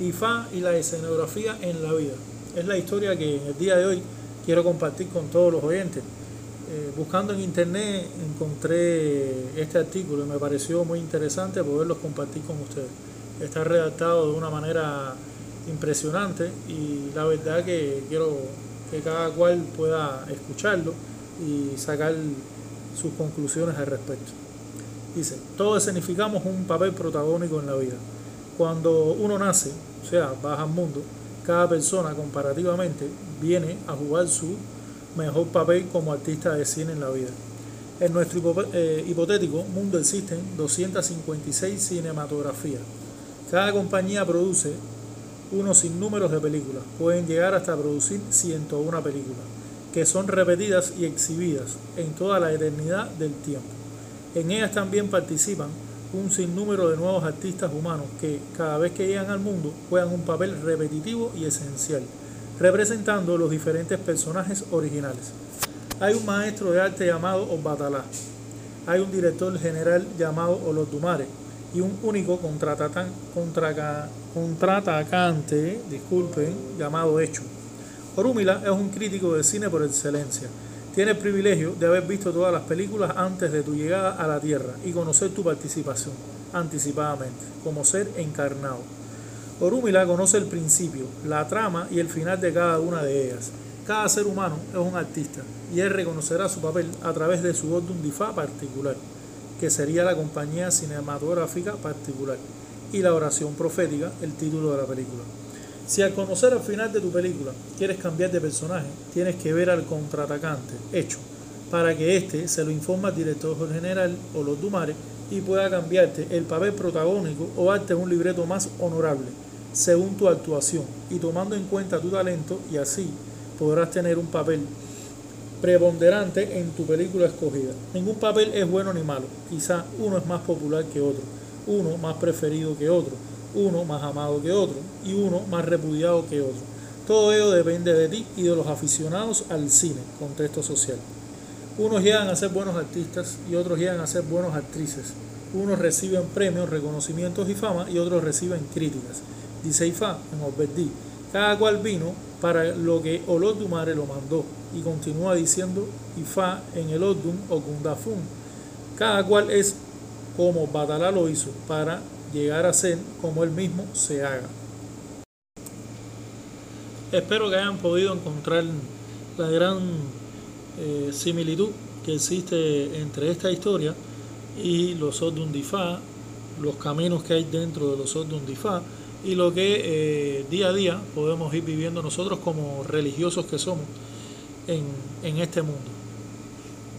IFA y la escenografía en la vida. Es la historia que en el día de hoy quiero compartir con todos los oyentes. Eh, buscando en internet encontré este artículo y me pareció muy interesante poderlos compartir con ustedes. Está redactado de una manera impresionante y la verdad que quiero que cada cual pueda escucharlo y sacar sus conclusiones al respecto. Dice, todos significamos un papel protagónico en la vida. Cuando uno nace, o sea, baja al mundo, cada persona comparativamente viene a jugar su mejor papel como artista de cine en la vida. En nuestro eh, hipotético mundo existen 256 cinematografías. Cada compañía produce unos sinnúmeros de películas. Pueden llegar hasta producir 101 películas, que son repetidas y exhibidas en toda la eternidad del tiempo. En ellas también participan un sinnúmero de nuevos artistas humanos que cada vez que llegan al mundo juegan un papel repetitivo y esencial, representando los diferentes personajes originales. Hay un maestro de arte llamado Obatalá, hay un director general llamado Olodumare y un único contraatacante, disculpen, llamado Hecho. Orúmila es un crítico de cine por excelencia tiene el privilegio de haber visto todas las películas antes de tu llegada a la Tierra y conocer tu participación anticipadamente, como ser encarnado. Orúmila conoce el principio, la trama y el final de cada una de ellas. Cada ser humano es un artista y él reconocerá su papel a través de su Ordun Difa particular, que sería la compañía cinematográfica particular, y la oración profética, el título de la película. Si al conocer al final de tu película quieres cambiar de personaje, tienes que ver al contraatacante hecho para que éste se lo informe al director general o los Dumares y pueda cambiarte el papel protagónico o darte un libreto más honorable según tu actuación y tomando en cuenta tu talento y así podrás tener un papel preponderante en tu película escogida. Ningún papel es bueno ni malo, quizá uno es más popular que otro, uno más preferido que otro uno más amado que otro y uno más repudiado que otro. Todo ello depende de ti y de los aficionados al cine, contexto social. Unos llegan a ser buenos artistas y otros llegan a ser buenos actrices. Unos reciben premios, reconocimientos y fama y otros reciben críticas. Dice Ifá en Obedí. Cada cual vino para lo que Olodumare lo mandó y continúa diciendo Ifá en el Odum o Kundafun. Cada cual es como Batalá lo hizo para llegar a ser como él mismo se haga. Espero que hayan podido encontrar la gran eh, similitud que existe entre esta historia y los Difá, los caminos que hay dentro de los Difá y lo que eh, día a día podemos ir viviendo nosotros como religiosos que somos en, en este mundo.